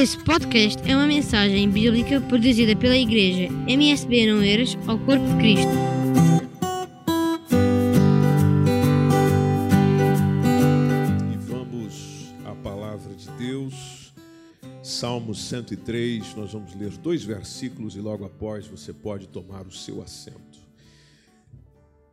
Esse podcast é uma mensagem bíblica produzida pela Igreja MSB Não Eiras ao Corpo de Cristo. E vamos à palavra de Deus, Salmo 103. Nós vamos ler dois versículos e logo após você pode tomar o seu assento.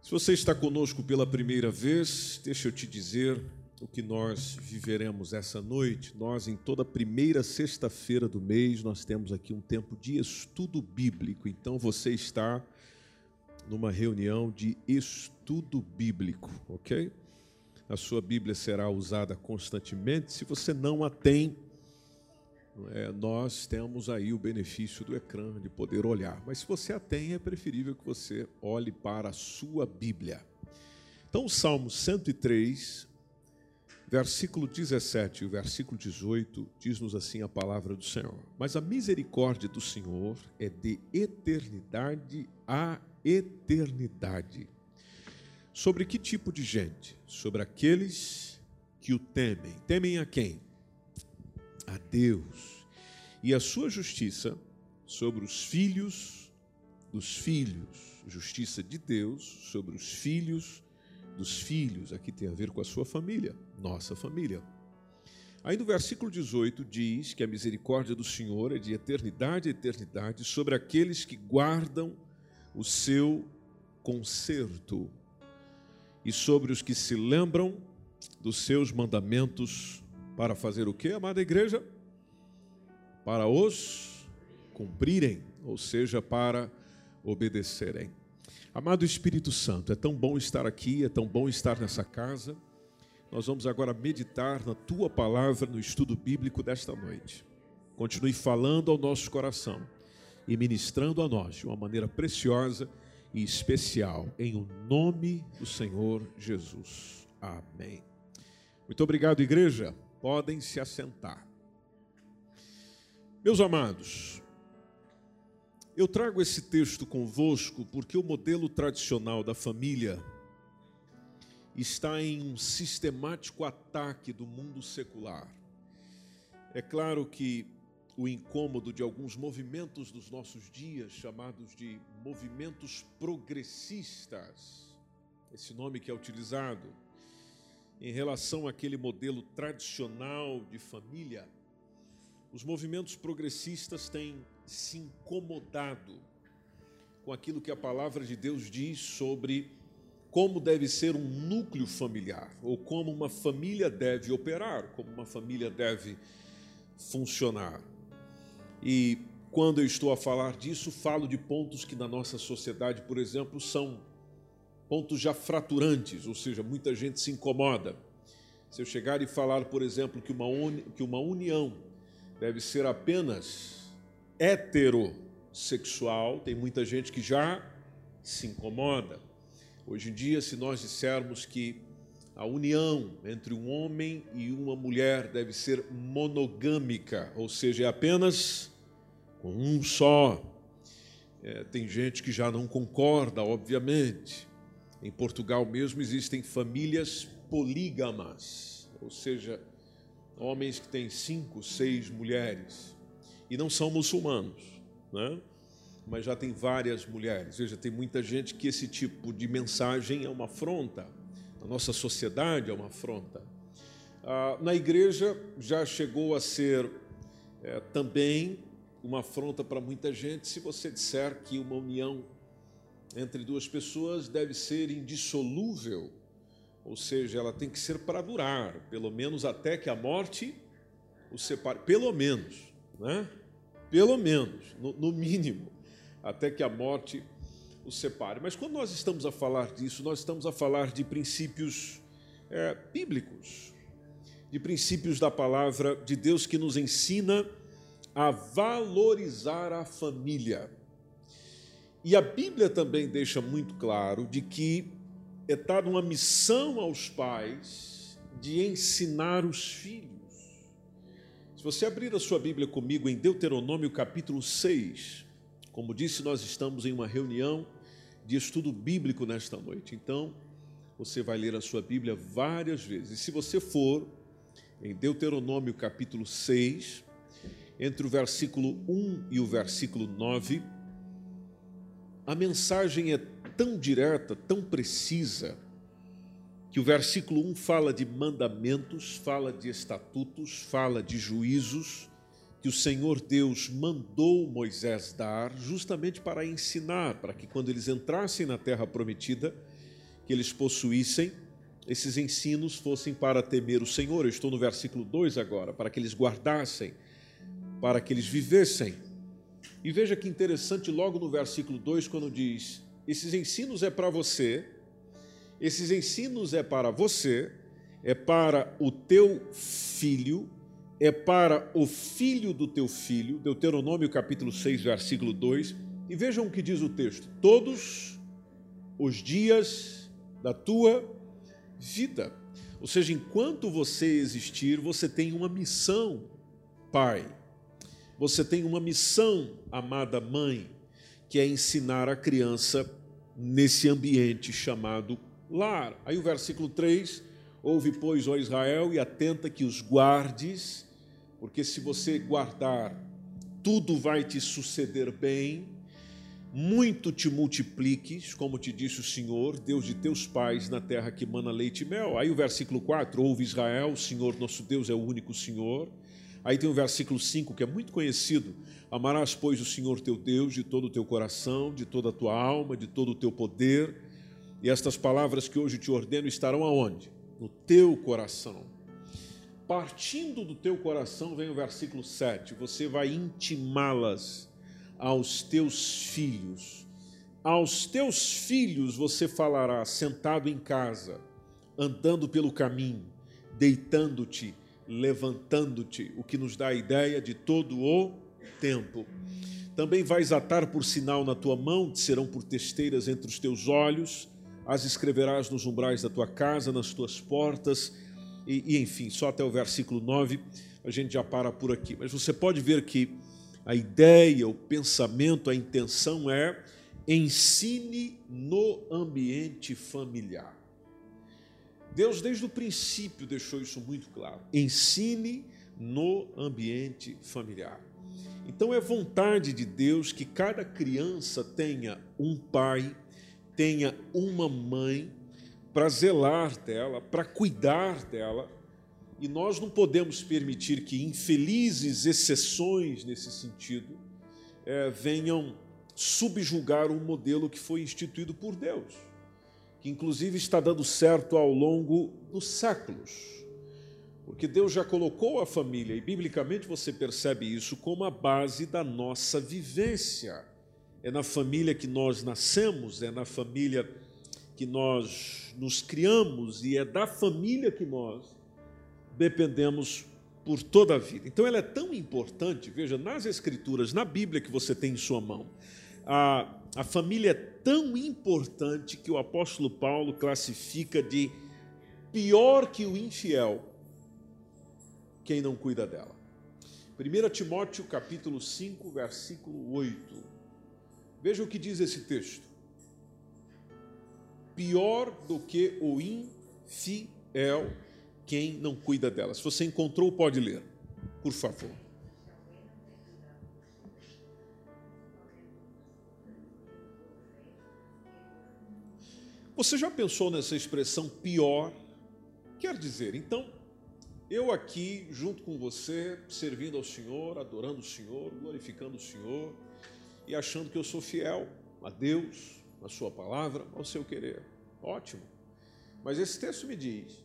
Se você está conosco pela primeira vez, deixa eu te dizer o que nós viveremos essa noite. Nós, em toda primeira sexta-feira do mês, nós temos aqui um tempo de estudo bíblico. Então você está numa reunião de estudo bíblico, ok? A sua Bíblia será usada constantemente. Se você não a tem, é, nós temos aí o benefício do ecrã de poder olhar. Mas se você a tem, é preferível que você olhe para a sua Bíblia. Então, o Salmo 103, versículo 17 e o versículo 18 diz-nos assim a palavra do Senhor. Mas a misericórdia do Senhor é de eternidade a eternidade. Sobre que tipo de gente? Sobre aqueles que o temem. Temem a quem? A Deus. E a sua justiça sobre os filhos dos filhos. Justiça de Deus sobre os filhos dos filhos. Aqui tem a ver com a sua família, nossa família. Aí no versículo 18 diz que a misericórdia do Senhor é de eternidade a eternidade sobre aqueles que guardam o seu conserto e sobre os que se lembram dos seus mandamentos para fazer o que, amada igreja? Para os cumprirem, ou seja, para obedecerem. Amado Espírito Santo, é tão bom estar aqui, é tão bom estar nessa casa. Nós vamos agora meditar na tua palavra no estudo bíblico desta noite. Continue falando ao nosso coração e ministrando a nós de uma maneira preciosa e especial, em o nome do Senhor Jesus. Amém. Muito obrigado, igreja. Podem se assentar. Meus amados, eu trago esse texto convosco porque o modelo tradicional da família está em um sistemático ataque do mundo secular. É claro que o incômodo de alguns movimentos dos nossos dias, chamados de movimentos progressistas, esse nome que é utilizado, em relação àquele modelo tradicional de família, os movimentos progressistas têm se incomodado com aquilo que a palavra de Deus diz sobre como deve ser um núcleo familiar, ou como uma família deve operar, como uma família deve funcionar. E quando eu estou a falar disso, falo de pontos que na nossa sociedade, por exemplo, são pontos já fraturantes, ou seja, muita gente se incomoda. Se eu chegar e falar, por exemplo, que uma, uni, que uma união deve ser apenas heterossexual, tem muita gente que já se incomoda. Hoje em dia, se nós dissermos que a união entre um homem e uma mulher deve ser monogâmica, ou seja, é apenas com um só. É, tem gente que já não concorda, obviamente. Em Portugal mesmo existem famílias polígamas, ou seja, homens que têm cinco, seis mulheres e não são muçulmanos, né? Mas já tem várias mulheres. Veja, tem muita gente que esse tipo de mensagem é uma afronta. Na nossa sociedade é uma afronta. Ah, na igreja já chegou a ser é, também uma afronta para muita gente se você disser que uma união entre duas pessoas deve ser indissolúvel, ou seja, ela tem que ser para durar, pelo menos até que a morte o separe, pelo menos né? pelo menos, no, no mínimo, até que a morte os separe. Mas quando nós estamos a falar disso, nós estamos a falar de princípios é, bíblicos, de princípios da palavra de Deus que nos ensina a valorizar a família. E a Bíblia também deixa muito claro de que é dada uma missão aos pais de ensinar os filhos você abrir a sua Bíblia comigo em Deuteronômio capítulo 6, como disse, nós estamos em uma reunião de estudo bíblico nesta noite. Então, você vai ler a sua Bíblia várias vezes. E se você for em Deuteronômio capítulo 6, entre o versículo 1 e o versículo 9, a mensagem é tão direta, tão precisa, que o versículo 1 fala de mandamentos, fala de estatutos, fala de juízos que o Senhor Deus mandou Moisés dar, justamente para ensinar, para que quando eles entrassem na terra prometida, que eles possuíssem, esses ensinos fossem para temer o Senhor. Eu estou no versículo 2 agora, para que eles guardassem, para que eles vivessem. E veja que interessante, logo no versículo 2, quando diz: Esses ensinos é para você, esses ensinos é para você, é para o teu filho, é para o filho do teu filho, Deuteronômio capítulo 6, versículo 2. E vejam o que diz o texto: Todos os dias da tua vida. Ou seja, enquanto você existir, você tem uma missão, pai. Você tem uma missão, amada mãe, que é ensinar a criança nesse ambiente chamado lar. Aí o versículo 3: Ouve, pois, ó Israel, e atenta que os guardes, porque se você guardar, tudo vai te suceder bem, muito te multipliques, como te disse o Senhor, Deus de teus pais, na terra que mana leite e mel. Aí o versículo 4: Ouve Israel, o Senhor nosso Deus é o único Senhor. Aí tem o versículo 5, que é muito conhecido: Amarás, pois, o Senhor teu Deus de todo o teu coração, de toda a tua alma, de todo o teu poder. E estas palavras que hoje te ordeno estarão aonde? No teu coração. Partindo do teu coração, vem o versículo 7. Você vai intimá-las aos teus filhos. Aos teus filhos você falará sentado em casa, andando pelo caminho, deitando-te levantando-te, o que nos dá a ideia de todo o tempo. Também vais atar por sinal na tua mão, serão por testeiras entre os teus olhos, as escreverás nos umbrais da tua casa, nas tuas portas, e, e enfim, só até o versículo 9, a gente já para por aqui. Mas você pode ver que a ideia, o pensamento, a intenção é ensine no ambiente familiar. Deus, desde o princípio, deixou isso muito claro. Ensine no ambiente familiar. Então, é vontade de Deus que cada criança tenha um pai, tenha uma mãe para zelar dela, para cuidar dela. E nós não podemos permitir que infelizes exceções nesse sentido é, venham subjugar um modelo que foi instituído por Deus que inclusive está dando certo ao longo dos séculos. Porque Deus já colocou a família, e biblicamente você percebe isso como a base da nossa vivência. É na família que nós nascemos, é na família que nós nos criamos, e é da família que nós dependemos por toda a vida. Então ela é tão importante, veja, nas Escrituras, na Bíblia que você tem em sua mão, a, a família é tão importante que o apóstolo Paulo classifica de pior que o infiel quem não cuida dela. 1 Timóteo capítulo 5, versículo 8. Veja o que diz esse texto. Pior do que o infiel quem não cuida dela. Se você encontrou, pode ler, por favor. Você já pensou nessa expressão pior? Quer dizer, então, eu aqui, junto com você, servindo ao Senhor, adorando o Senhor, glorificando o Senhor e achando que eu sou fiel a Deus, a Sua palavra, ao seu querer. Ótimo. Mas esse texto me diz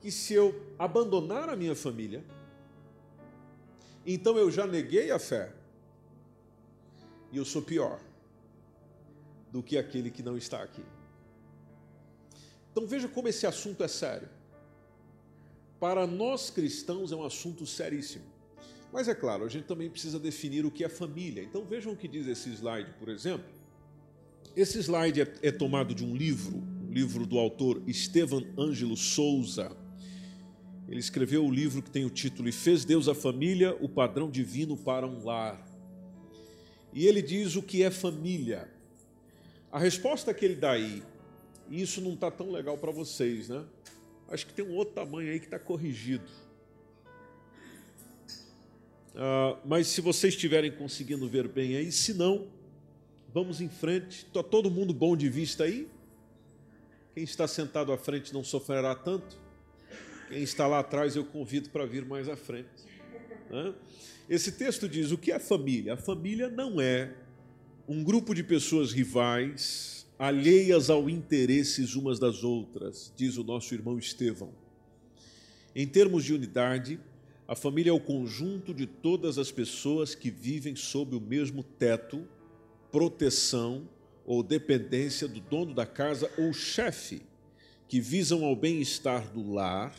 que se eu abandonar a minha família, então eu já neguei a fé e eu sou pior do que aquele que não está aqui. Então veja como esse assunto é sério. Para nós cristãos é um assunto seríssimo. Mas é claro, a gente também precisa definir o que é família. Então vejam o que diz esse slide, por exemplo. Esse slide é, é tomado de um livro, um livro do autor Estevan Ângelo Souza. Ele escreveu o livro que tem o título E fez Deus a família, o padrão divino para um lar. E ele diz o que é família. A resposta que ele dá aí e isso não está tão legal para vocês, né? Acho que tem um outro tamanho aí que está corrigido. Uh, mas se vocês estiverem conseguindo ver bem aí, se não, vamos em frente. Está todo mundo bom de vista aí? Quem está sentado à frente não sofrerá tanto. Quem está lá atrás eu convido para vir mais à frente. Esse texto diz: o que é família? A família não é um grupo de pessoas rivais, alheias ao interesses umas das outras, diz o nosso irmão Estevão. Em termos de unidade, a família é o conjunto de todas as pessoas que vivem sob o mesmo teto, proteção ou dependência do dono da casa ou chefe, que visam ao bem-estar do lar,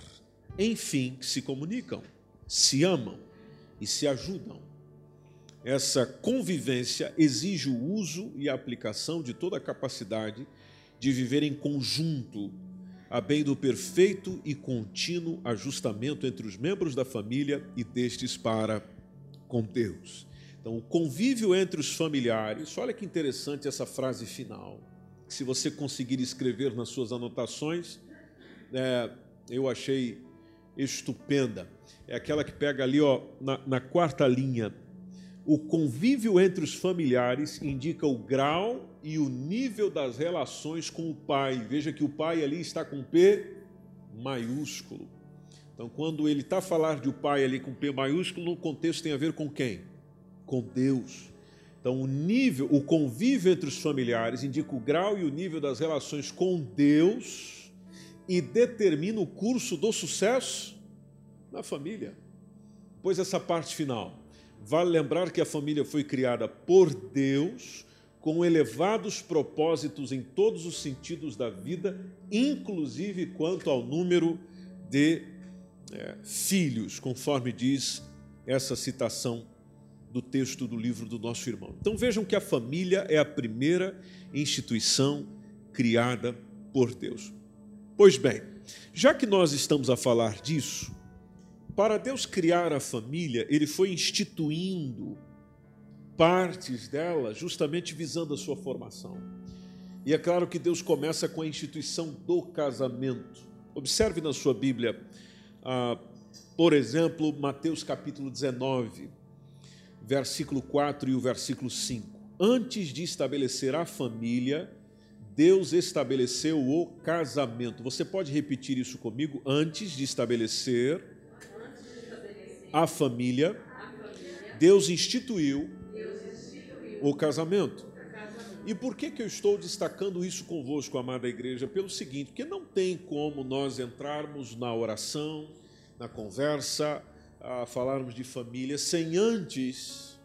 enfim, se comunicam, se amam e se ajudam. Essa convivência exige o uso e a aplicação de toda a capacidade de viver em conjunto, a bem do perfeito e contínuo ajustamento entre os membros da família e destes para com Deus. Então, o convívio entre os familiares, olha que interessante essa frase final. Se você conseguir escrever nas suas anotações, é, eu achei estupenda. É aquela que pega ali ó, na, na quarta linha. O convívio entre os familiares indica o grau e o nível das relações com o pai. Veja que o pai ali está com P maiúsculo. Então, quando ele está a falar de o pai ali com P maiúsculo, no contexto tem a ver com quem? Com Deus. Então, o nível, o convívio entre os familiares indica o grau e o nível das relações com Deus e determina o curso do sucesso na família. Pois essa parte final, vale lembrar que a família foi criada por Deus com elevados propósitos em todos os sentidos da vida, inclusive quanto ao número de é, filhos, conforme diz essa citação do texto do livro do nosso irmão. Então vejam que a família é a primeira instituição criada por Deus. Pois bem, já que nós estamos a falar disso, para Deus criar a família, ele foi instituindo partes dela justamente visando a sua formação. E é claro que Deus começa com a instituição do casamento. Observe na sua Bíblia, ah, por exemplo, Mateus capítulo 19 versículo 4 e o versículo 5. Antes de estabelecer a família, Deus estabeleceu o casamento. Você pode repetir isso comigo? Antes de estabelecer, a, família, Deus instituiu, o casamento. E por que, que eu estou destacando isso convosco, amada igreja? Pelo seguinte, porque não tem como nós entrarmos na oração, na conversa, a falarmos de família sem antes,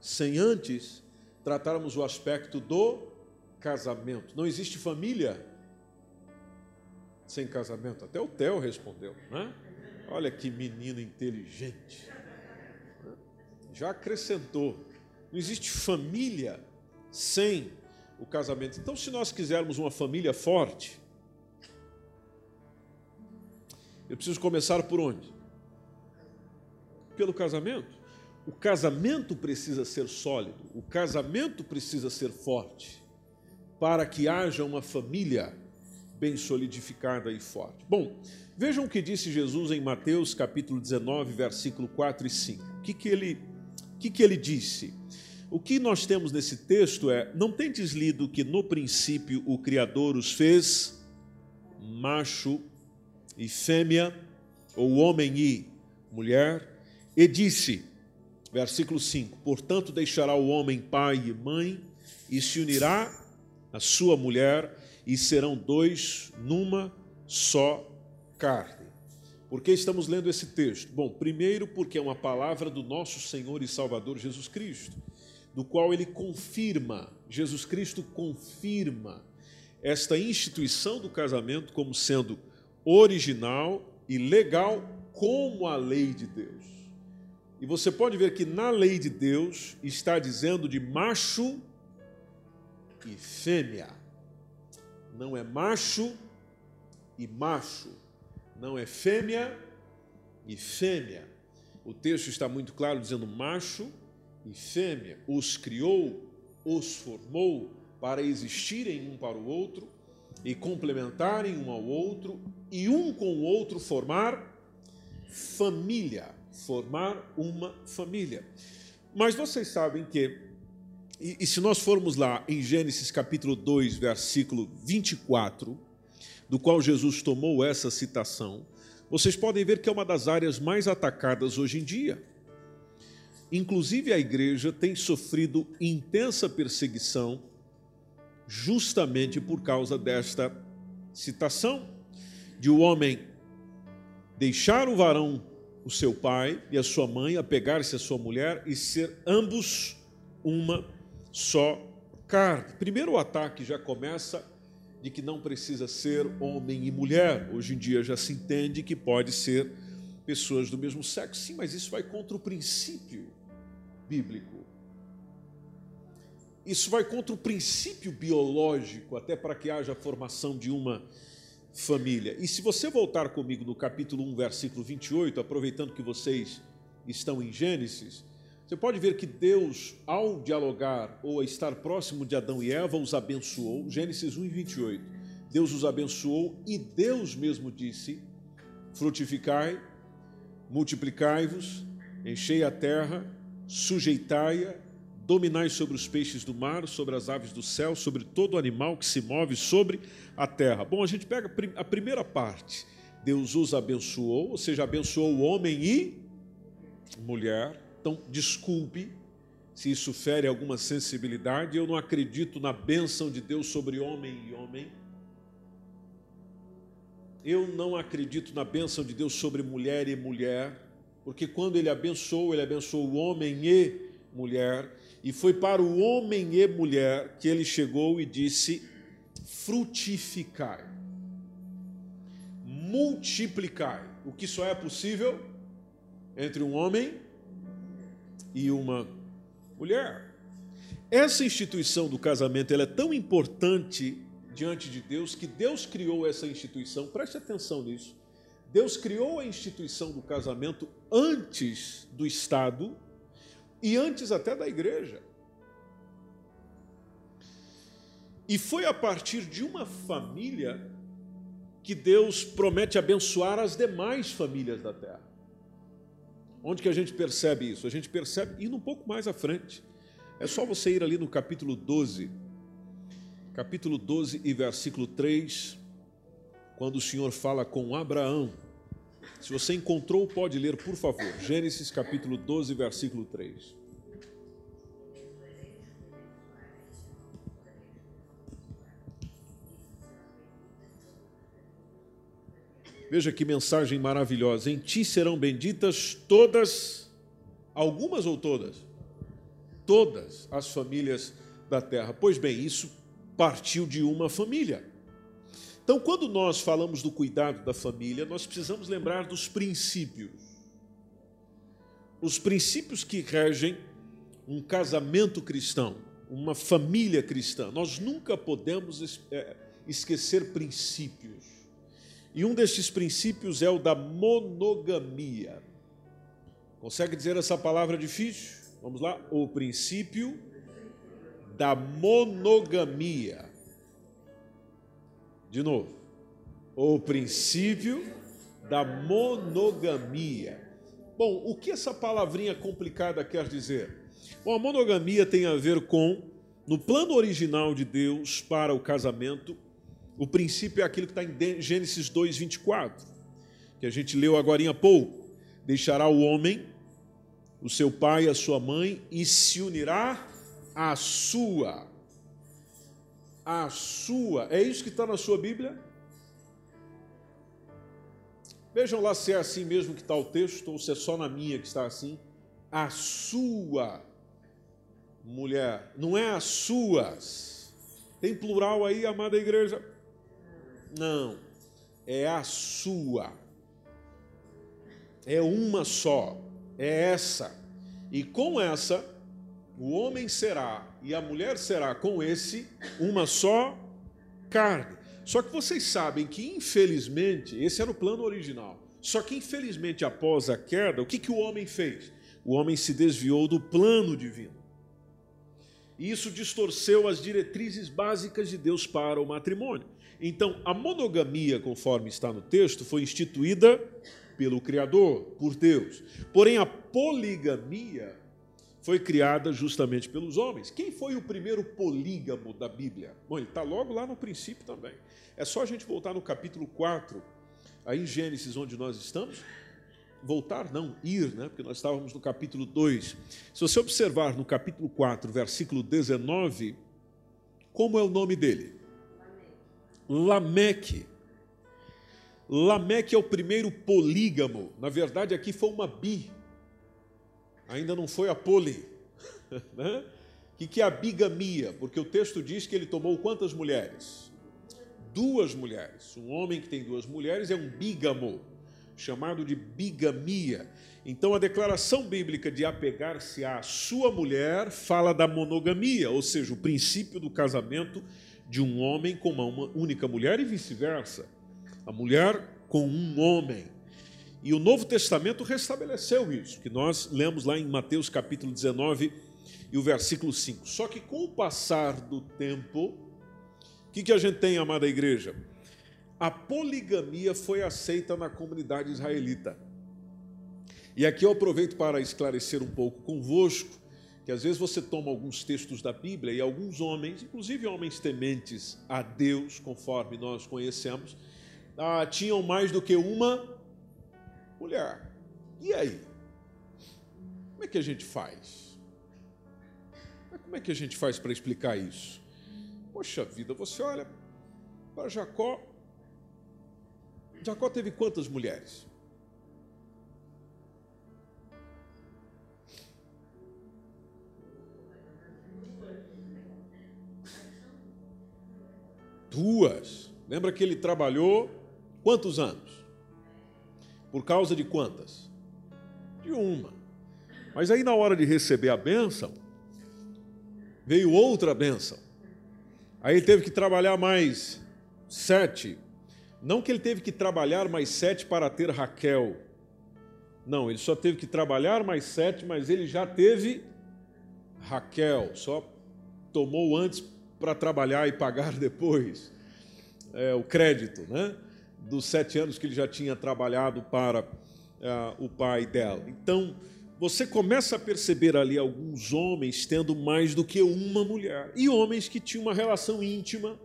sem antes tratarmos o aspecto do casamento. Não existe família sem casamento. Até o Theo respondeu, né? Olha que menino inteligente. Já acrescentou. Não existe família sem o casamento. Então, se nós quisermos uma família forte, eu preciso começar por onde? Pelo casamento. O casamento precisa ser sólido, o casamento precisa ser forte, para que haja uma família bem solidificada e forte. Bom, vejam o que disse Jesus em Mateus capítulo 19, versículo 4 e 5. O que, que, ele, o que, que ele disse? O que nós temos nesse texto é: não tendes lido que no princípio o Criador os fez macho e fêmea, ou homem e mulher, e disse, versículo 5: Portanto, deixará o homem pai e mãe, e se unirá à sua mulher, e serão dois numa só carne. Por que estamos lendo esse texto? Bom, primeiro, porque é uma palavra do nosso Senhor e Salvador Jesus Cristo, do qual ele confirma, Jesus Cristo confirma esta instituição do casamento como sendo original e legal como a lei de Deus. E você pode ver que na lei de Deus está dizendo de macho e fêmea. Não é macho e macho. Não é fêmea e fêmea. O texto está muito claro dizendo macho e fêmea. Os criou, os formou para existirem um para o outro e complementarem um ao outro e um com o outro formar família. formar uma família. Mas vocês sabem que, e, e se nós formos lá em Gênesis capítulo 2, versículo 24, do qual Jesus tomou essa citação, vocês podem ver que é uma das áreas mais atacadas hoje em dia. Inclusive, a igreja tem sofrido intensa perseguição justamente por causa desta citação de o homem deixar o varão, o seu pai e a sua mãe, apegar-se à sua mulher e ser ambos uma só carne. Primeiro o ataque já começa de que não precisa ser homem e mulher. Hoje em dia já se entende que pode ser pessoas do mesmo sexo. Sim, mas isso vai contra o princípio bíblico. Isso vai contra o princípio biológico, até para que haja a formação de uma família. E se você voltar comigo no capítulo 1, versículo 28, aproveitando que vocês estão em Gênesis, você pode ver que Deus, ao dialogar ou a estar próximo de Adão e Eva, os abençoou. Gênesis 1 e 28. Deus os abençoou e Deus mesmo disse: frutificai, multiplicai-vos, enchei a terra, sujeitai-a, dominai sobre os peixes do mar, sobre as aves do céu, sobre todo animal que se move sobre a terra. Bom, a gente pega a primeira parte. Deus os abençoou, ou seja, abençoou o homem e mulher então, desculpe se isso fere alguma sensibilidade, eu não acredito na bênção de Deus sobre homem e homem. Eu não acredito na bênção de Deus sobre mulher e mulher, porque quando ele abençoou, ele abençoou o homem e mulher, e foi para o homem e mulher que ele chegou e disse: frutificai, multiplicai. O que só é possível entre um homem e uma mulher. Essa instituição do casamento ela é tão importante diante de Deus que Deus criou essa instituição, preste atenção nisso. Deus criou a instituição do casamento antes do Estado e antes até da igreja. E foi a partir de uma família que Deus promete abençoar as demais famílias da terra. Onde que a gente percebe isso? A gente percebe indo um pouco mais à frente. É só você ir ali no capítulo 12, capítulo 12 e versículo 3, quando o Senhor fala com Abraão. Se você encontrou, pode ler, por favor. Gênesis capítulo 12, versículo 3. Veja que mensagem maravilhosa. Em ti serão benditas todas, algumas ou todas? Todas as famílias da terra. Pois bem, isso partiu de uma família. Então, quando nós falamos do cuidado da família, nós precisamos lembrar dos princípios. Os princípios que regem um casamento cristão, uma família cristã. Nós nunca podemos é, esquecer princípios. E um destes princípios é o da monogamia. Consegue dizer essa palavra difícil? Vamos lá? O princípio da monogamia. De novo. O princípio da monogamia. Bom, o que essa palavrinha complicada quer dizer? Bom, a monogamia tem a ver com, no plano original de Deus para o casamento, o princípio é aquilo que está em Gênesis 2, 24, que a gente leu agora há pouco. Deixará o homem, o seu pai e a sua mãe, e se unirá à sua. A sua. É isso que está na sua Bíblia? Vejam lá se é assim mesmo que está o texto, ou se é só na minha que está assim. A sua mulher, não é as suas. Tem plural aí, amada igreja? Não, é a sua. É uma só, é essa. E com essa, o homem será e a mulher será com esse uma só carne. Só que vocês sabem que, infelizmente, esse era o plano original. Só que, infelizmente, após a queda, o que, que o homem fez? O homem se desviou do plano divino. E isso distorceu as diretrizes básicas de Deus para o matrimônio. Então, a monogamia, conforme está no texto, foi instituída pelo Criador, por Deus. Porém, a poligamia foi criada justamente pelos homens. Quem foi o primeiro polígamo da Bíblia? Bom, ele está logo lá no princípio também. É só a gente voltar no capítulo 4, aí em Gênesis, onde nós estamos. Voltar, não, ir, né? porque nós estávamos no capítulo 2. Se você observar no capítulo 4, versículo 19, como é o nome dele? Lameque. Lameque é o primeiro polígamo. Na verdade, aqui foi uma bi. Ainda não foi a poli. Né? O que é a bigamia? Porque o texto diz que ele tomou quantas mulheres? Duas mulheres. Um homem que tem duas mulheres é um bígamo, chamado de bigamia. Então, a declaração bíblica de apegar-se à sua mulher fala da monogamia, ou seja, o princípio do casamento de um homem com uma única mulher e vice-versa. A mulher com um homem. E o Novo Testamento restabeleceu isso, que nós lemos lá em Mateus capítulo 19 e o versículo 5. Só que com o passar do tempo, o que, que a gente tem, amada igreja? A poligamia foi aceita na comunidade israelita. E aqui eu aproveito para esclarecer um pouco convosco que às vezes você toma alguns textos da Bíblia e alguns homens, inclusive homens tementes a Deus, conforme nós conhecemos, ah, tinham mais do que uma mulher. E aí? Como é que a gente faz? Como é que a gente faz para explicar isso? Poxa vida, você olha para Jacó. Jacó teve quantas mulheres? Duas. Lembra que ele trabalhou quantos anos? Por causa de quantas? De uma. Mas aí, na hora de receber a bênção, veio outra bênção. Aí ele teve que trabalhar mais sete. Não que ele teve que trabalhar mais sete para ter Raquel. Não, ele só teve que trabalhar mais sete, mas ele já teve Raquel. Só tomou antes para trabalhar e pagar depois é, o crédito, né? Dos sete anos que ele já tinha trabalhado para é, o pai dela. Então, você começa a perceber ali alguns homens tendo mais do que uma mulher e homens que tinham uma relação íntima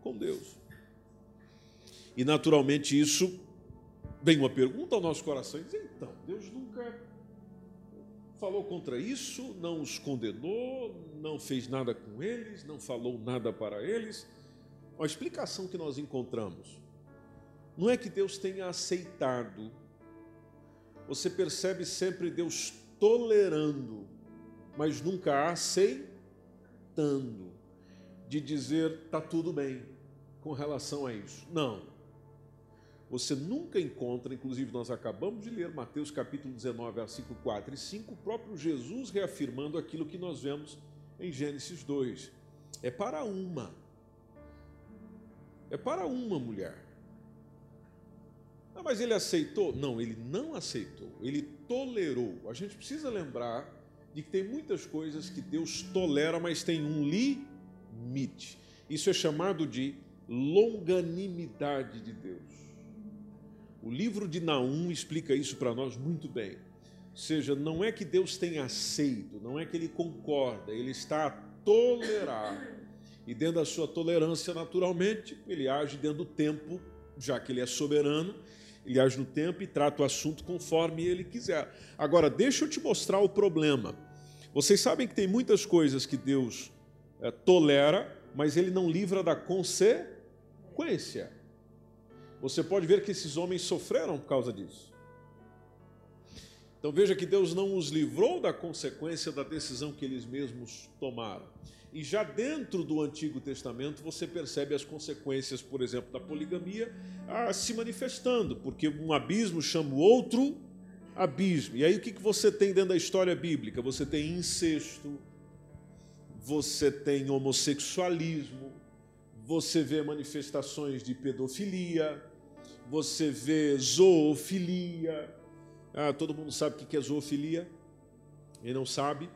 com Deus. E naturalmente isso vem uma pergunta ao nosso coração: então, Deus nunca falou contra isso, não os condenou, não fez nada com eles, não falou nada para eles. A explicação que nós encontramos não é que Deus tenha aceitado, você percebe sempre Deus tolerando, mas nunca aceitando, de dizer está tudo bem com relação a isso. Não. Você nunca encontra, inclusive nós acabamos de ler Mateus capítulo 19, versículo 4 e 5, o próprio Jesus reafirmando aquilo que nós vemos em Gênesis 2. É para uma. É para uma mulher. Ah, mas ele aceitou? Não, ele não aceitou. Ele tolerou. A gente precisa lembrar de que tem muitas coisas que Deus tolera, mas tem um limite. Isso é chamado de longanimidade de Deus. O livro de Naum explica isso para nós muito bem. Ou seja, não é que Deus tenha aceito, não é que ele concorda, ele está a tolerar. E dentro da sua tolerância, naturalmente, ele age dentro do tempo, já que ele é soberano, ele age no tempo e trata o assunto conforme ele quiser. Agora, deixa eu te mostrar o problema. Vocês sabem que tem muitas coisas que Deus é, tolera, mas ele não livra da consequência você pode ver que esses homens sofreram por causa disso. Então veja que Deus não os livrou da consequência da decisão que eles mesmos tomaram. E já dentro do Antigo Testamento você percebe as consequências, por exemplo, da poligamia ah, se manifestando, porque um abismo chama o outro abismo. E aí o que você tem dentro da história bíblica? Você tem incesto, você tem homossexualismo, você vê manifestações de pedofilia, você vê zoofilia. Ah, todo mundo sabe o que é zoofilia? Quem não sabe,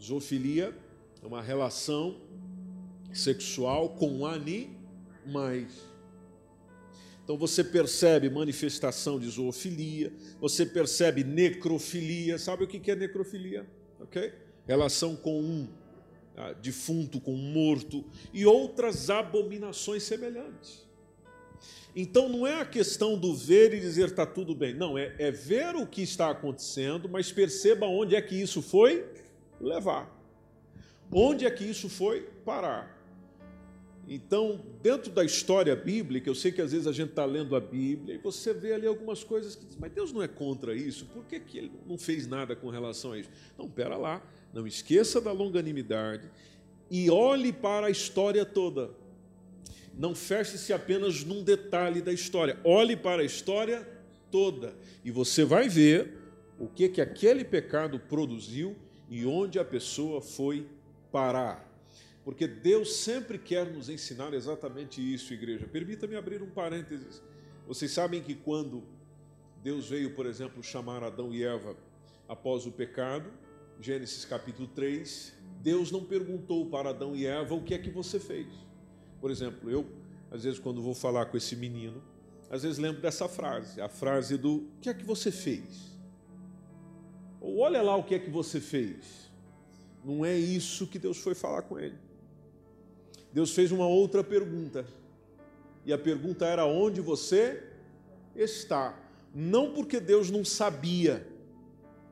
zoofilia é uma relação sexual com animais. Então você percebe manifestação de zoofilia, você percebe necrofilia. Sabe o que é necrofilia? Ok? Relação com um ah, defunto, com um morto e outras abominações semelhantes. Então não é a questão do ver e dizer está tudo bem. Não, é, é ver o que está acontecendo, mas perceba onde é que isso foi levar. Onde é que isso foi parar. Então, dentro da história bíblica, eu sei que às vezes a gente está lendo a Bíblia e você vê ali algumas coisas que diz, mas Deus não é contra isso, por que, que ele não fez nada com relação a isso? Não, pera lá, não esqueça da longanimidade e olhe para a história toda. Não feche-se apenas num detalhe da história, olhe para a história toda e você vai ver o que, que aquele pecado produziu e onde a pessoa foi parar. Porque Deus sempre quer nos ensinar exatamente isso, igreja. Permita-me abrir um parênteses. Vocês sabem que quando Deus veio, por exemplo, chamar Adão e Eva após o pecado, Gênesis capítulo 3, Deus não perguntou para Adão e Eva o que é que você fez. Por exemplo, eu, às vezes, quando vou falar com esse menino, às vezes lembro dessa frase, a frase do o que é que você fez? Ou olha lá o que é que você fez. Não é isso que Deus foi falar com ele. Deus fez uma outra pergunta. E a pergunta era: onde você está? Não porque Deus não sabia,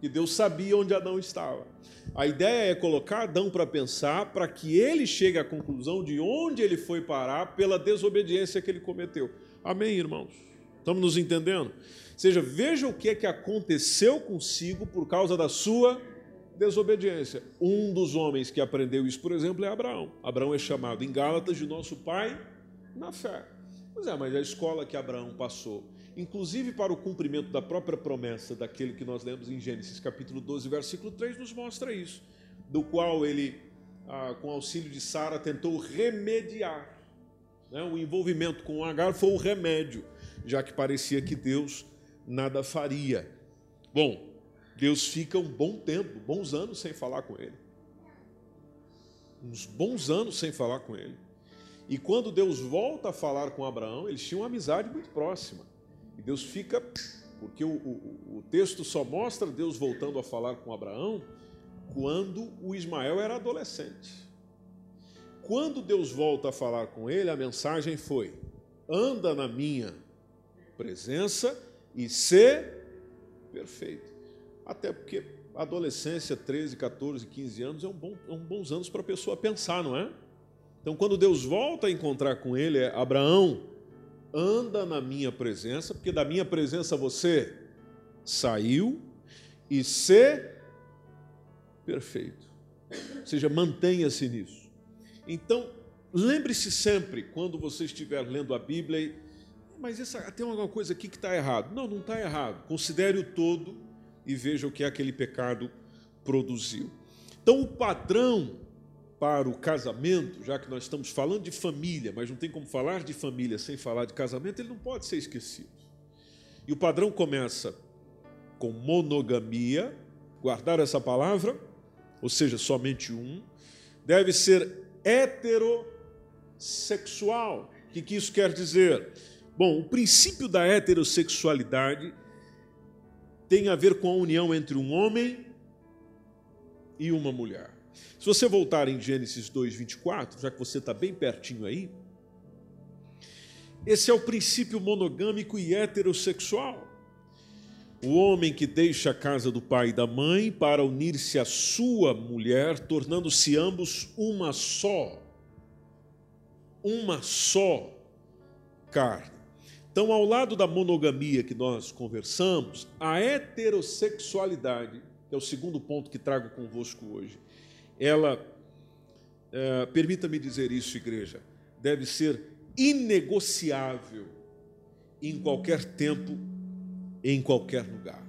que Deus sabia onde Adão estava. A ideia é colocar Adão para pensar, para que ele chegue à conclusão de onde ele foi parar pela desobediência que ele cometeu. Amém, irmãos? Estamos nos entendendo? Ou seja, veja o que é que aconteceu consigo por causa da sua desobediência. Um dos homens que aprendeu isso, por exemplo, é Abraão. Abraão é chamado em Gálatas de nosso pai na fé. Pois é, mas a escola que Abraão passou, inclusive para o cumprimento da própria promessa daquele que nós lemos em Gênesis capítulo 12, versículo 3, nos mostra isso, do qual ele, ah, com auxílio de Sara, tentou remediar. Né? O envolvimento com Agar foi o remédio, já que parecia que Deus nada faria. Bom, Deus fica um bom tempo, bons anos sem falar com ele. Uns bons anos sem falar com ele. E quando Deus volta a falar com Abraão, eles tinham uma amizade muito próxima. E Deus fica, porque o, o, o texto só mostra Deus voltando a falar com Abraão quando o Ismael era adolescente. Quando Deus volta a falar com ele, a mensagem foi: anda na minha presença e ser perfeito. Até porque adolescência, 13, 14, 15 anos, é um, bom, é um bons anos para a pessoa pensar, não é? Então, quando Deus volta a encontrar com ele, é Abraão, anda na minha presença, porque da minha presença você saiu e ser perfeito. Ou seja, mantenha-se nisso. Então, lembre-se sempre, quando você estiver lendo a Bíblia, mas essa, tem alguma coisa aqui que está errado. Não, não está errado. Considere o todo e veja o que aquele pecado produziu. Então, o padrão para o casamento, já que nós estamos falando de família, mas não tem como falar de família sem falar de casamento, ele não pode ser esquecido. E o padrão começa com monogamia, guardar essa palavra, ou seja, somente um, deve ser heterossexual. O que, que isso quer dizer? Bom, o princípio da heterossexualidade tem a ver com a união entre um homem e uma mulher. Se você voltar em Gênesis 2, 24, já que você está bem pertinho aí, esse é o princípio monogâmico e heterossexual. O homem que deixa a casa do pai e da mãe para unir-se à sua mulher, tornando-se ambos uma só, uma só carne. Então, ao lado da monogamia que nós conversamos, a heterossexualidade, que é o segundo ponto que trago convosco hoje, ela, é, permita-me dizer isso, igreja, deve ser inegociável em qualquer tempo, em qualquer lugar.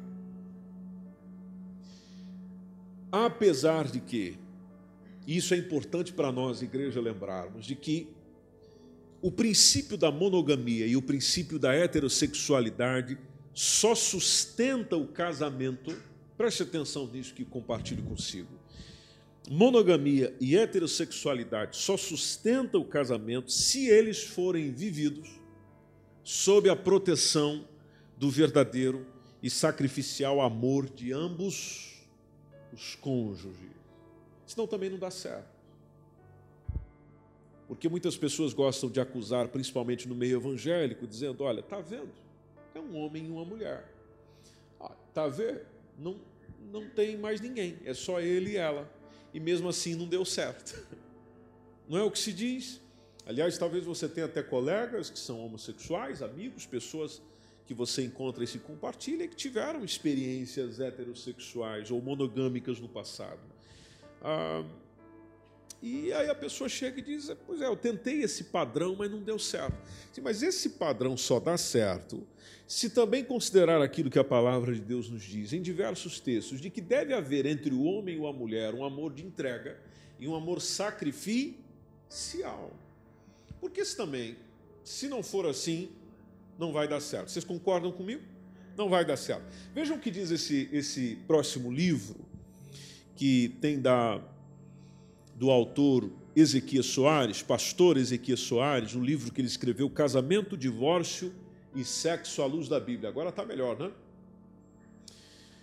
Apesar de que, isso é importante para nós, igreja, lembrarmos, de que o princípio da monogamia e o princípio da heterossexualidade só sustenta o casamento. Preste atenção nisso que compartilho consigo. Monogamia e heterossexualidade só sustenta o casamento se eles forem vividos sob a proteção do verdadeiro e sacrificial amor de ambos os cônjuges. Senão também não dá certo. Porque muitas pessoas gostam de acusar, principalmente no meio evangélico, dizendo: olha, está vendo? É um homem e uma mulher. Ah, tá vendo? Não, não tem mais ninguém, é só ele e ela. E mesmo assim não deu certo. Não é o que se diz? Aliás, talvez você tenha até colegas que são homossexuais, amigos, pessoas que você encontra e se compartilha que tiveram experiências heterossexuais ou monogâmicas no passado. Ah, e aí a pessoa chega e diz: Pois é, eu tentei esse padrão, mas não deu certo. Mas esse padrão só dá certo se também considerar aquilo que a palavra de Deus nos diz em diversos textos, de que deve haver entre o homem e a mulher um amor de entrega e um amor sacrificial. Porque se também, se não for assim, não vai dar certo. Vocês concordam comigo? Não vai dar certo. Vejam o que diz esse, esse próximo livro, que tem da, do autor Ezequias Soares, pastor Ezequias Soares, um livro que ele escreveu, Casamento, Divórcio e Sexo à Luz da Bíblia. Agora está melhor, né?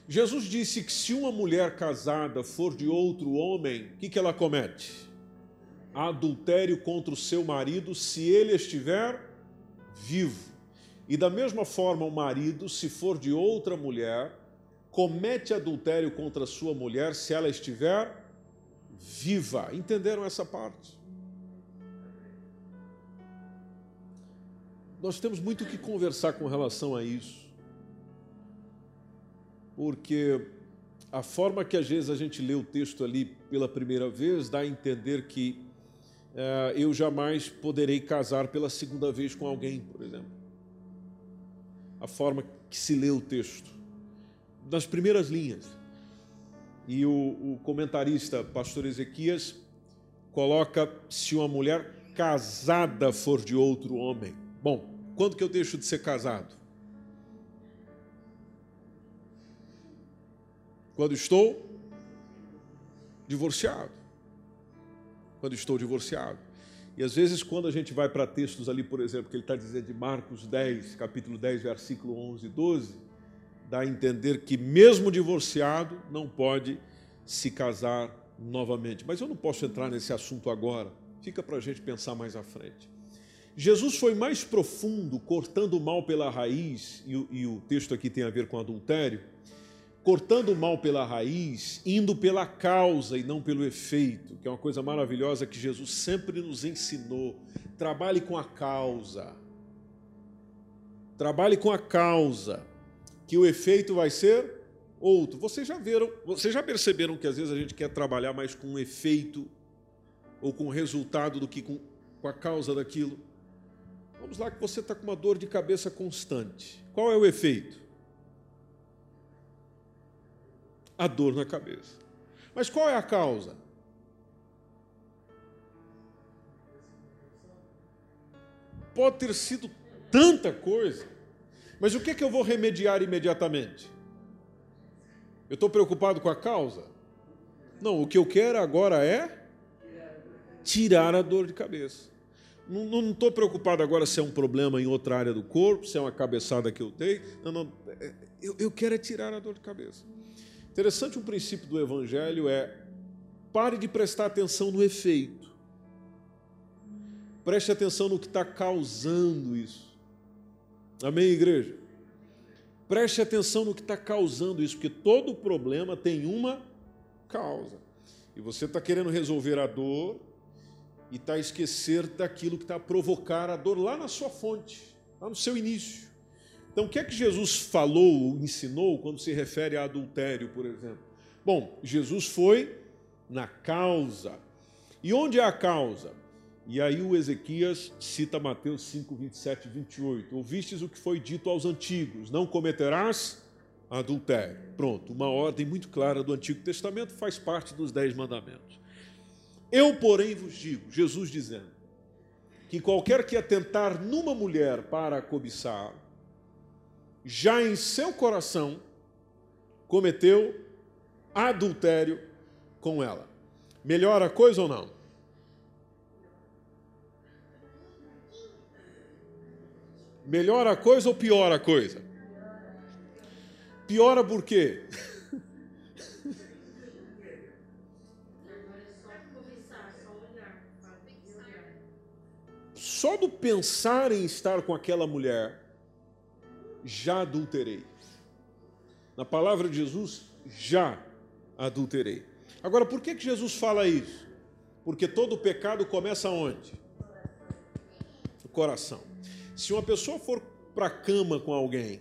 Jesus disse que se uma mulher casada for de outro homem, o que, que ela comete? Adultério contra o seu marido se ele estiver vivo. E da mesma forma, o marido, se for de outra mulher, comete adultério contra a sua mulher se ela estiver viva. Entenderam essa parte? Nós temos muito que conversar com relação a isso. Porque a forma que às vezes a gente lê o texto ali pela primeira vez dá a entender que uh, eu jamais poderei casar pela segunda vez com alguém, por exemplo a forma que se lê o texto, nas primeiras linhas. E o, o comentarista, pastor Ezequias, coloca se uma mulher casada for de outro homem. Bom, quando que eu deixo de ser casado? Quando estou divorciado. Quando estou divorciado. E às vezes, quando a gente vai para textos ali, por exemplo, que ele está dizendo de Marcos 10, capítulo 10, versículo 11 e 12, dá a entender que, mesmo divorciado, não pode se casar novamente. Mas eu não posso entrar nesse assunto agora, fica para a gente pensar mais à frente. Jesus foi mais profundo, cortando o mal pela raiz, e o, e o texto aqui tem a ver com adultério, cortando o mal pela raiz, indo pela causa e não pelo efeito, que é uma coisa maravilhosa que Jesus sempre nos ensinou. Trabalhe com a causa. Trabalhe com a causa, que o efeito vai ser outro. Vocês já viram, vocês já perceberam que às vezes a gente quer trabalhar mais com o efeito ou com o resultado do que com, com a causa daquilo? Vamos lá que você está com uma dor de cabeça constante. Qual é o efeito? a dor na cabeça. Mas qual é a causa? Pode ter sido tanta coisa, mas o que, é que eu vou remediar imediatamente? Eu estou preocupado com a causa? Não, o que eu quero agora é tirar a dor de cabeça. Não estou preocupado agora se é um problema em outra área do corpo, se é uma cabeçada que eu dei. Não, não. É, eu, eu quero é tirar a dor de cabeça. Interessante um princípio do Evangelho é pare de prestar atenção no efeito. Preste atenção no que está causando isso. Amém, igreja? Preste atenção no que está causando isso, porque todo problema tem uma causa. E você está querendo resolver a dor e está a esquecer daquilo que está a provocar a dor lá na sua fonte, lá no seu início. Então, o que é que Jesus falou, ensinou, quando se refere a adultério, por exemplo? Bom, Jesus foi na causa. E onde é a causa? E aí o Ezequias cita Mateus 5, 27 e 28. Ouvistes o que foi dito aos antigos: não cometerás adultério. Pronto, uma ordem muito clara do Antigo Testamento, faz parte dos dez mandamentos. Eu, porém, vos digo, Jesus dizendo, que qualquer que atentar numa mulher para cobiçar, já em seu coração cometeu adultério com ela. Melhora a coisa ou não? Melhora a coisa ou piora a coisa? Piora por quê? Só do pensar em estar com aquela mulher, já adulterei. Na palavra de Jesus, já adulterei. Agora, por que, que Jesus fala isso? Porque todo pecado começa onde? No coração. Se uma pessoa for para a cama com alguém,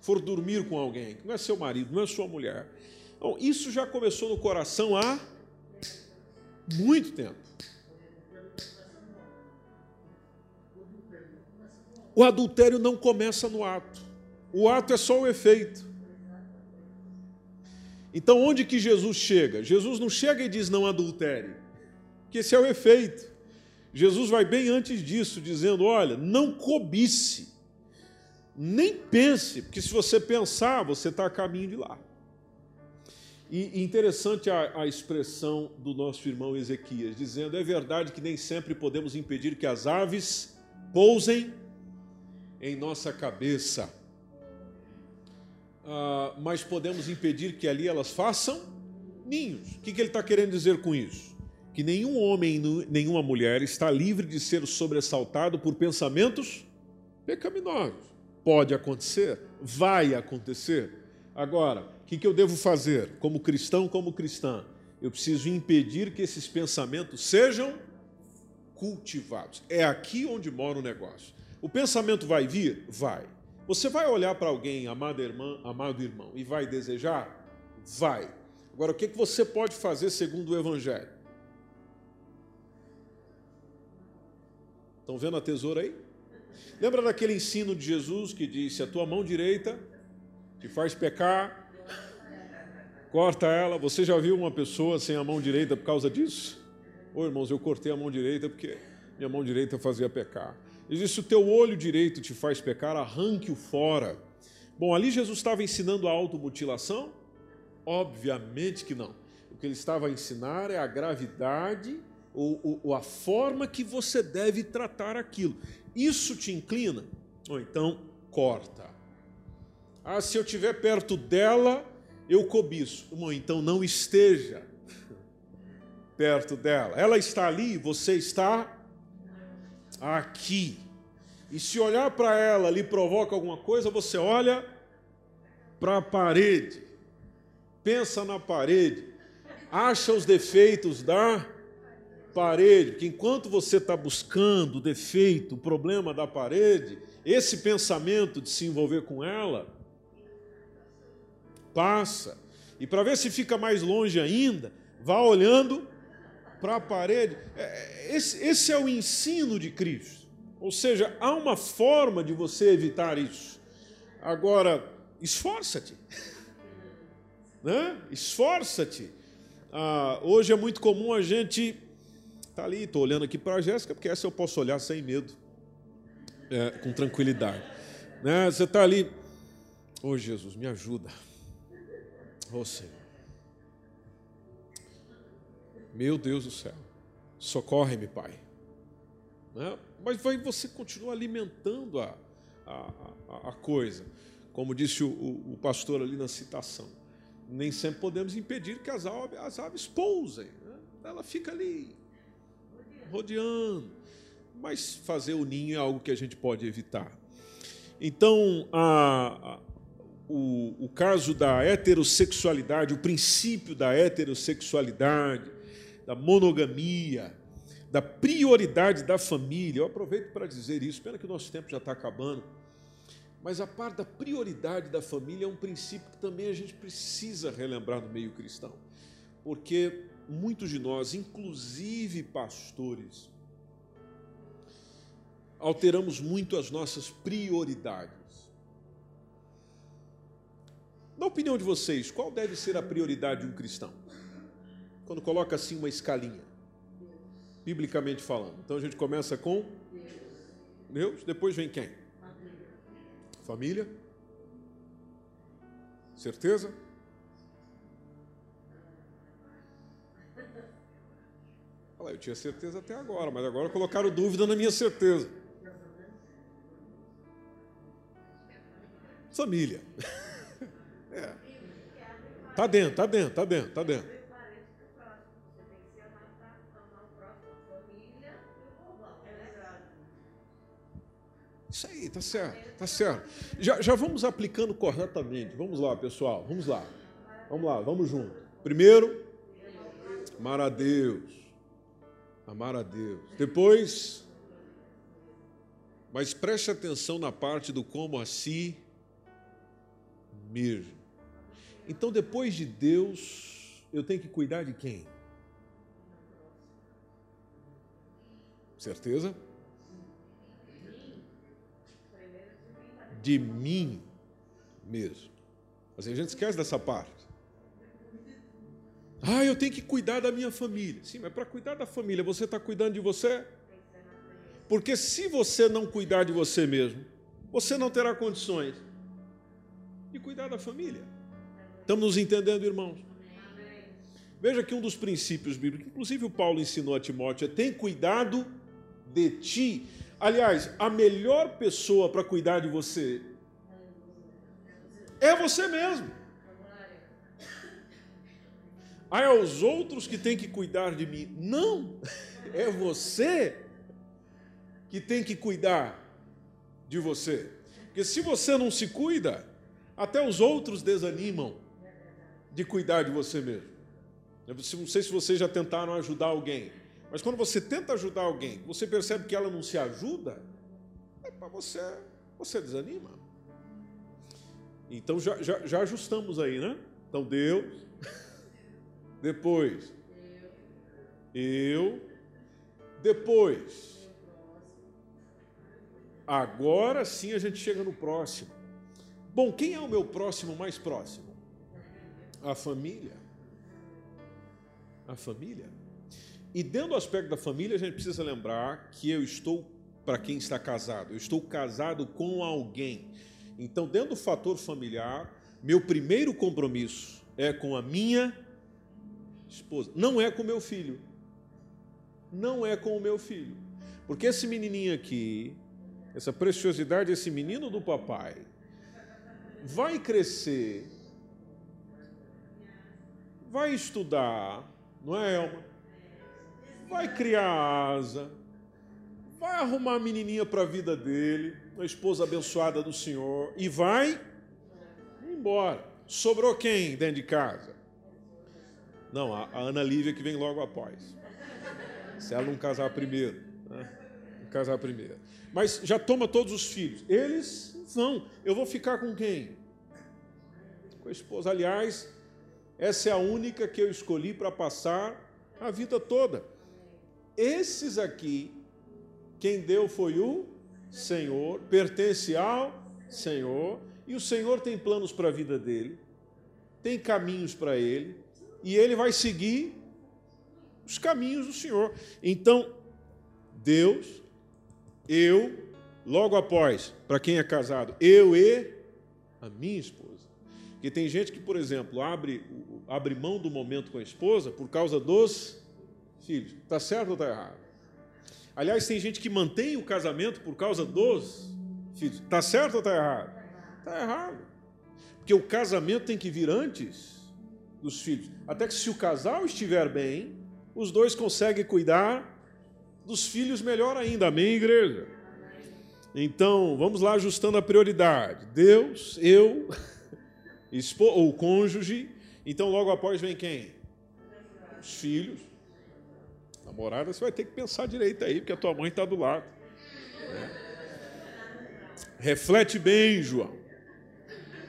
for dormir com alguém, não é seu marido, não é sua mulher, então, isso já começou no coração há muito tempo. O adultério não começa no ato. O ato é só o efeito. Então, onde que Jesus chega? Jesus não chega e diz não adultere, que esse é o efeito. Jesus vai bem antes disso, dizendo: olha, não cobice, nem pense, porque se você pensar, você está a caminho de lá. E interessante a, a, expressão do nosso irmão Ezequias, dizendo: é verdade que nem sempre podemos impedir que as aves pousem em nossa cabeça ah, mas podemos impedir que ali elas façam ninhos. O que, que ele está querendo dizer com isso? Que nenhum homem, nenhuma mulher está livre de ser sobressaltado por pensamentos pecaminosos. Pode acontecer, vai acontecer. Agora, o que, eu devo fazer como cristão, como cristã? Eu preciso impedir que esses pensamentos sejam cultivados. É aqui onde mora o negócio. O pensamento vai vir? Vai. Você vai olhar para alguém, amada irmã, amado irmão, e vai desejar? Vai. Agora, o que você pode fazer segundo o Evangelho? Estão vendo a tesoura aí? Lembra daquele ensino de Jesus que disse: a tua mão direita te faz pecar, corta ela. Você já viu uma pessoa sem a mão direita por causa disso? Ô irmãos, eu cortei a mão direita porque minha mão direita fazia pecar. Ele disse: o teu olho direito te faz pecar, arranque-o fora. Bom, ali Jesus estava ensinando a automutilação? Obviamente que não. O que ele estava a ensinar é a gravidade ou, ou a forma que você deve tratar aquilo. Isso te inclina? Ou então, corta. Ah, se eu estiver perto dela, eu cobiço. Bom, então não esteja perto dela. Ela está ali, você está aqui. E se olhar para ela lhe provoca alguma coisa, você olha para a parede, pensa na parede, acha os defeitos da parede, que enquanto você está buscando o defeito, o problema da parede, esse pensamento de se envolver com ela passa. E para ver se fica mais longe ainda, vá olhando para a parede. É, é, esse, esse é o ensino de Cristo. Ou seja, há uma forma de você evitar isso. Agora, esforça-te. Né? Esforça-te. Ah, hoje é muito comum a gente. Tá ali, estou olhando aqui para a Jéssica, porque essa eu posso olhar sem medo, é, com tranquilidade. Né? Você está ali. Ô oh, Jesus, me ajuda. Ô oh, Senhor. Meu Deus do céu, socorre-me, Pai. Né? Mas vai, você continua alimentando a, a, a, a coisa. Como disse o, o, o, pastor ali na citação. Nem sempre podemos impedir que as aves, as aves pousem. Né? Ela fica ali, rodeando. Mas fazer o ninho é algo que a gente pode evitar. Então, a, o, o caso da heterossexualidade, o princípio da heterossexualidade, da monogamia, da prioridade da família. Eu aproveito para dizer isso, pena que o nosso tempo já está acabando. Mas a parte da prioridade da família é um princípio que também a gente precisa relembrar no meio cristão. Porque muitos de nós, inclusive pastores, alteramos muito as nossas prioridades. Na opinião de vocês, qual deve ser a prioridade de um cristão? quando coloca assim uma escalinha, biblicamente falando. Então a gente começa com Deus, depois vem quem? Família. Certeza? Eu tinha certeza até agora, mas agora colocaram dúvida na minha certeza. Família. É. Tá dentro, tá dentro, tá dentro, tá dentro. Isso aí, tá certo, tá certo. Já, já vamos aplicando corretamente. Vamos lá, pessoal, vamos lá. Vamos lá, vamos junto. Primeiro, amar a Deus. Amar a Deus. Depois, mas preste atenção na parte do como a si mesmo. Então, depois de Deus, eu tenho que cuidar de quem? Certeza? De mim mesmo. Mas a gente esquece dessa parte. Ah, eu tenho que cuidar da minha família. Sim, mas para cuidar da família, você está cuidando de você? Porque se você não cuidar de você mesmo, você não terá condições de cuidar da família. Estamos nos entendendo, irmãos? Veja que um dos princípios bíblicos, inclusive o Paulo ensinou a Timóteo, é tem cuidado de ti. Aliás, a melhor pessoa para cuidar de você é você mesmo. Ah, é os outros que têm que cuidar de mim. Não, é você que tem que cuidar de você. Porque se você não se cuida, até os outros desanimam de cuidar de você mesmo. Eu não sei se vocês já tentaram ajudar alguém, mas quando você tenta ajudar alguém, você percebe que ela não se ajuda, é para você, você desanima. Então já, já, já ajustamos aí, né? Então Deus, depois eu, depois. Agora sim a gente chega no próximo. Bom, quem é o meu próximo mais próximo? A família. A família. E dentro do aspecto da família, a gente precisa lembrar que eu estou, para quem está casado, eu estou casado com alguém. Então, dentro do fator familiar, meu primeiro compromisso é com a minha esposa, não é com meu filho. Não é com o meu filho. Porque esse menininho aqui, essa preciosidade, esse menino do papai, vai crescer, vai estudar, não é, Elma? Vai criar asa, vai arrumar a menininha para a vida dele, uma esposa abençoada do Senhor, e vai embora. Sobrou quem dentro de casa? Não, a, Ana Lívia que vem logo após. Se ela não casar primeiro. Né? Não casar primeiro. Mas já toma todos os filhos. Eles não, eu vou ficar com quem? Com a esposa. Aliás, essa é a única que eu escolhi para passar a vida toda. Esses aqui, quem deu foi o Senhor, pertence ao Senhor, e o Senhor tem planos para a vida dele, tem caminhos para ele, e ele vai seguir os caminhos do Senhor. Então, Deus, eu Logo após, para quem é casado, eu e a minha esposa. Porque tem gente que, por exemplo, abre, abre mão do momento com a esposa por causa dos filhos. Está certo ou está errado? Aliás, tem gente que mantém o casamento por causa dos filhos. Está certo ou está errado? Está errado. Porque o casamento tem que vir antes dos filhos. Até que se o casal estiver bem, os dois conseguem cuidar dos filhos melhor ainda. Amém, igreja? Então, vamos lá ajustando a prioridade. Deus, eu, ou cônjuge. Então, logo após vem quem? Os filhos. Namorada, você vai ter que pensar direito aí, porque a tua mãe está do lado. Reflete bem, João.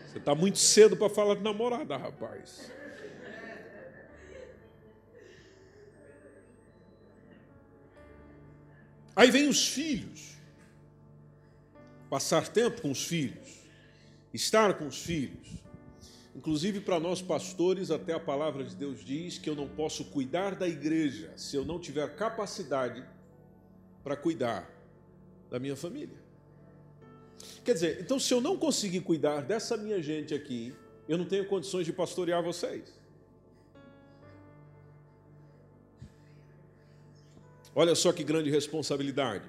Você está muito cedo para falar de namorada, rapaz. Aí vem os filhos passar tempo com os filhos, estar com os filhos. Inclusive, para nós pastores, até a palavra de Deus diz que eu não posso cuidar da igreja se eu não tiver capacidade para cuidar da minha família. Quer dizer, então, se eu não conseguir cuidar dessa minha gente aqui, eu não tenho condições de pastorear vocês. Olha só que grande responsabilidade.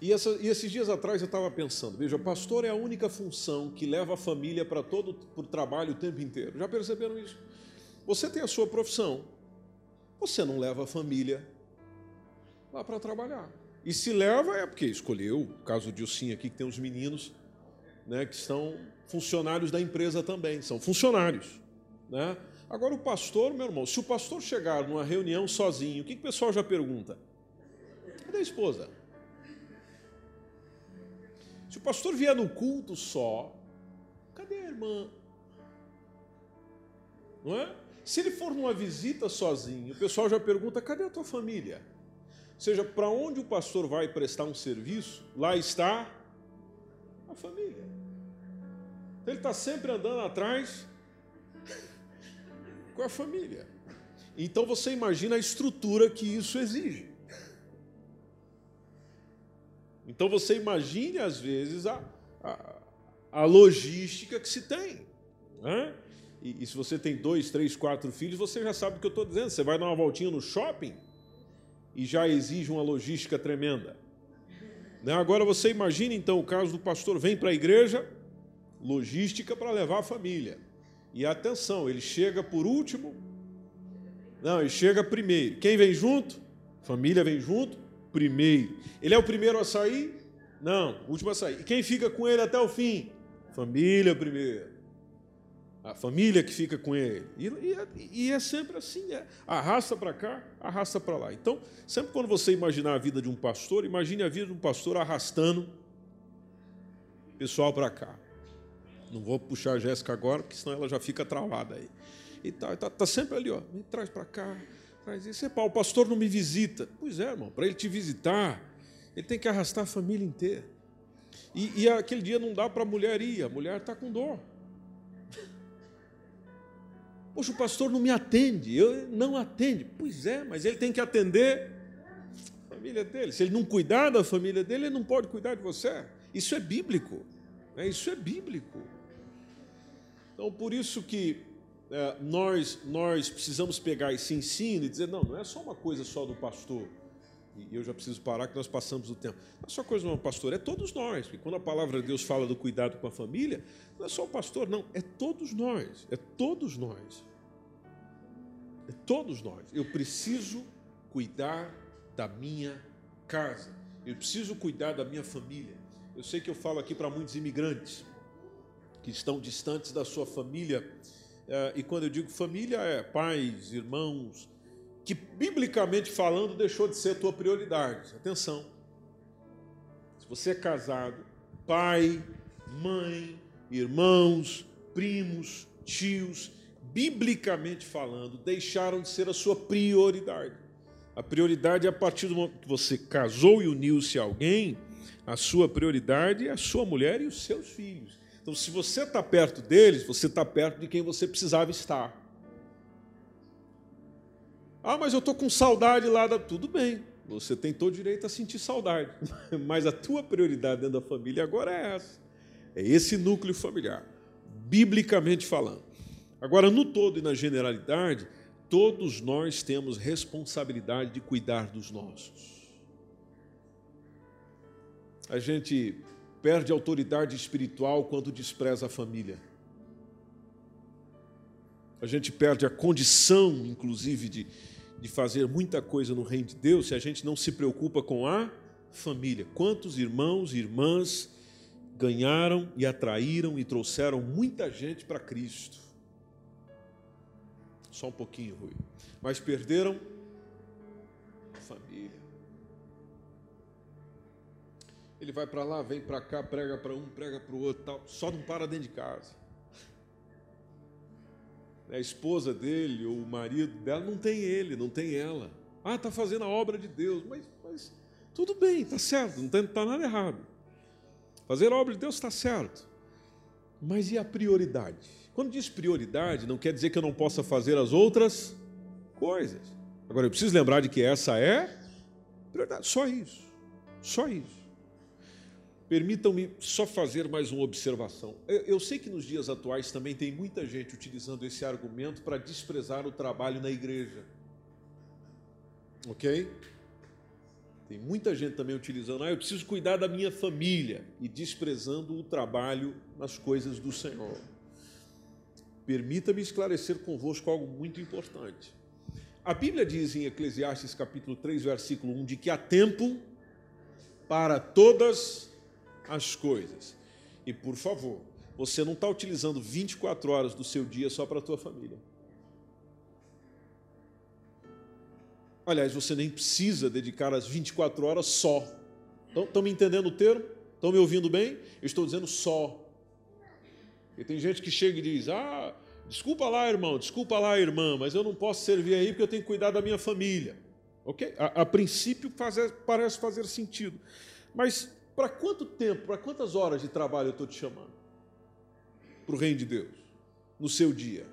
E, essa, e esses dias atrás eu estava pensando, veja, pastor é a única função que leva a família para todo o trabalho o tempo inteiro. Já perceberam isso? Você tem a sua profissão, você não leva a família lá para trabalhar. E se leva é porque escolheu, o caso do Dilcinho aqui, que tem uns meninos né, que são funcionários da empresa também, são funcionários. Né? Agora, o pastor, meu irmão, se o pastor chegar numa reunião sozinho, o que, que o pessoal já pergunta? Cadê a esposa? Se o pastor vier no culto só, cadê a irmã? Não é? Se ele for numa visita sozinho, o pessoal já pergunta: cadê a tua família? Ou seja, para onde o pastor vai prestar um serviço, lá está a família. Ele está sempre andando atrás com a família. Então você imagina a estrutura que isso exige. Então você imagine, às vezes, a, a, a logística que se tem. Né? E, e, se você tem dois, três, quatro filhos, você já sabe o que eu estou dizendo. Você vai dar uma voltinha no shopping e já exige uma logística tremenda. Né? Agora você imagine, então, o caso do pastor vem para a igreja, logística para levar a família. E atenção, ele chega por último. Não, ele chega primeiro. Quem vem junto? Família vem junto primeiro. Ele é o primeiro a sair? Não, o último a sair. E quem fica com ele até o fim? Família primeiro. A família que fica com ele. E, e, e é sempre assim: é. arrasta para cá, arrasta para lá. Então, sempre quando você imaginar a vida de um pastor, imagine a vida de um pastor arrastando pessoal para cá. Não vou puxar a Jéssica agora, porque senão ela já fica travada aí. E tá, tá, tá sempre ali, ó. Me traz para cá, traz isso. Pá, o pastor não me visita. Pois é, irmão, para ele te visitar, ele tem que arrastar a família inteira. E, e aquele dia não dá para a mulher ir, a mulher está com dor. Poxa, o pastor não me atende, eu não atende. Pois é, mas ele tem que atender a família dele. Se ele não cuidar da família dele, ele não pode cuidar de você. Isso é bíblico. Né? Isso é bíblico. Então, por isso que é, nós, nós precisamos pegar esse ensino e dizer, não, não é só uma coisa só do pastor. E eu já preciso parar que nós passamos o tempo. Não é só coisa do pastor, é todos nós. Porque quando a palavra de Deus fala do cuidado com a família, não é só o pastor, não, é todos nós. É todos nós. É todos nós. Eu preciso cuidar da minha casa. Eu preciso cuidar da minha família. Eu sei que eu falo aqui para muitos imigrantes que estão distantes da sua família. É, e quando eu digo família, é pais, irmãos, que biblicamente falando deixou de ser tua prioridade. Atenção. Se você é casado, pai, mãe, irmãos, primos, tios, biblicamente falando, deixaram de ser a sua prioridade. A prioridade é a partir do momento que você casou e uniu-se a alguém, a sua prioridade é a sua mulher e os seus filhos. Então, se você está perto deles, você está perto de quem você precisava estar. Ah, mas eu estou com saudade lá da. Tudo bem, você tem todo direito a sentir saudade. Mas a tua prioridade dentro da família agora é essa. É esse núcleo familiar, biblicamente falando. Agora, no todo e na generalidade, todos nós temos responsabilidade de cuidar dos nossos. A gente perde autoridade espiritual quando despreza a família. A gente perde a condição, inclusive, de, de fazer muita coisa no reino de Deus se a gente não se preocupa com a família. Quantos irmãos e irmãs ganharam e atraíram e trouxeram muita gente para Cristo? Só um pouquinho, Rui. Mas perderam a família. Ele vai para lá, vem para cá, prega para um, prega para o outro, tal. só não para dentro de casa. A esposa dele ou o marido dela não tem ele, não tem ela. Ah, está fazendo a obra de Deus, mas, mas tudo bem, está certo, não está nada errado. Fazer a obra de Deus está certo. Mas e a prioridade? Quando diz prioridade, não quer dizer que eu não possa fazer as outras coisas. Agora, eu preciso lembrar de que essa é prioridade. Só isso. Só isso. Permitam-me só fazer mais uma observação. Eu sei que nos dias atuais também tem muita gente utilizando esse argumento para desprezar o trabalho na igreja. Ok? Tem muita gente também utilizando, ah, eu preciso cuidar da minha família e desprezando o trabalho nas coisas do Senhor. Permita-me esclarecer convosco algo muito importante. A Bíblia diz em Eclesiastes capítulo 3, versículo 1, de que há tempo para todas as coisas. E por favor, você não está utilizando 24 horas do seu dia só para a tua família. Aliás, você nem precisa dedicar as 24 horas só. Estão me entendendo o termo? Estão me ouvindo bem? Eu estou dizendo só. E tem gente que chega e diz: Ah, Desculpa lá, irmão, desculpa lá, irmã, mas eu não posso servir aí porque eu tenho que cuidar da minha família. Ok? A, a princípio fazer, parece fazer sentido. Mas para quanto tempo, para quantas horas de trabalho eu estou te chamando? Para o reino de Deus, no seu dia.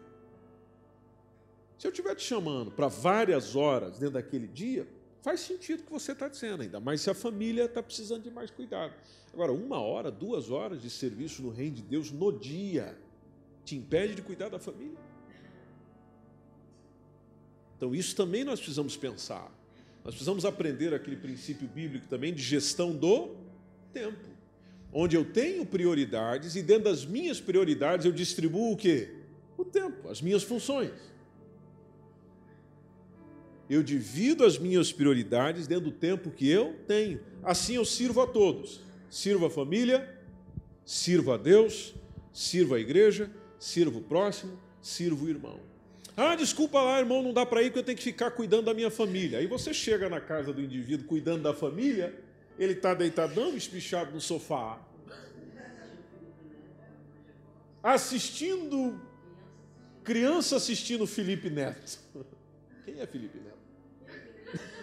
Se eu estiver te chamando para várias horas dentro daquele dia, faz sentido o que você está dizendo, ainda mais se a família está precisando de mais cuidado. Agora, uma hora, duas horas de serviço no reino de Deus no dia te impede de cuidar da família. Então, isso também nós precisamos pensar. Nós precisamos aprender aquele princípio bíblico também de gestão do tempo, onde eu tenho prioridades e dentro das minhas prioridades eu distribuo o quê? O tempo, as minhas funções. Eu divido as minhas prioridades dentro do tempo que eu tenho. Assim eu sirvo a todos. Sirvo a família, sirvo a Deus, sirvo a igreja sirvo o próximo, sirvo o irmão. Ah, desculpa lá, irmão, não dá para ir porque eu tenho que ficar cuidando da minha família. Aí você chega na casa do indivíduo cuidando da família, ele está deitadão, espichado no sofá, assistindo, criança assistindo Felipe Neto. Quem é Felipe Neto?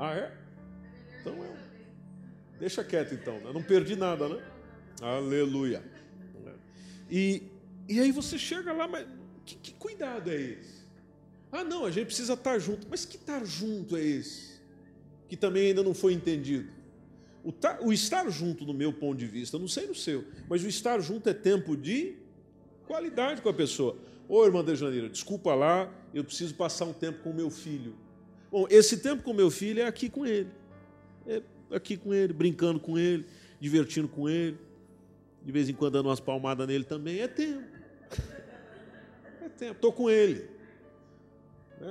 Ah, é? Então é. Deixa quieto então, né? não perdi nada, né? Aleluia. E, e aí você chega lá, mas que, que cuidado é esse? Ah, não, a gente precisa estar junto. Mas que estar junto é esse? Que também ainda não foi entendido. O, o estar junto, no meu ponto de vista, não sei no seu, mas o estar junto é tempo de qualidade com a pessoa. Ô, irmã de Janeiro, desculpa lá, eu preciso passar um tempo com o meu filho. Bom, esse tempo com o meu filho é aqui com ele. É aqui com ele, brincando com ele, divertindo com ele de vez em quando dando umas palmadas nele também, é tempo. É tempo, estou com ele.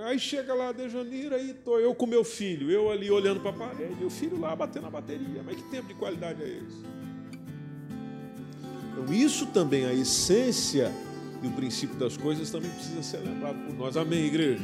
Aí chega lá de Janeiro, aí estou eu com meu filho, eu ali olhando para a parede, e o filho lá batendo a bateria. Mas que tempo de qualidade é esse? Então, isso também, a essência e o princípio das coisas também precisa ser lembrado por nós. Amém, igreja?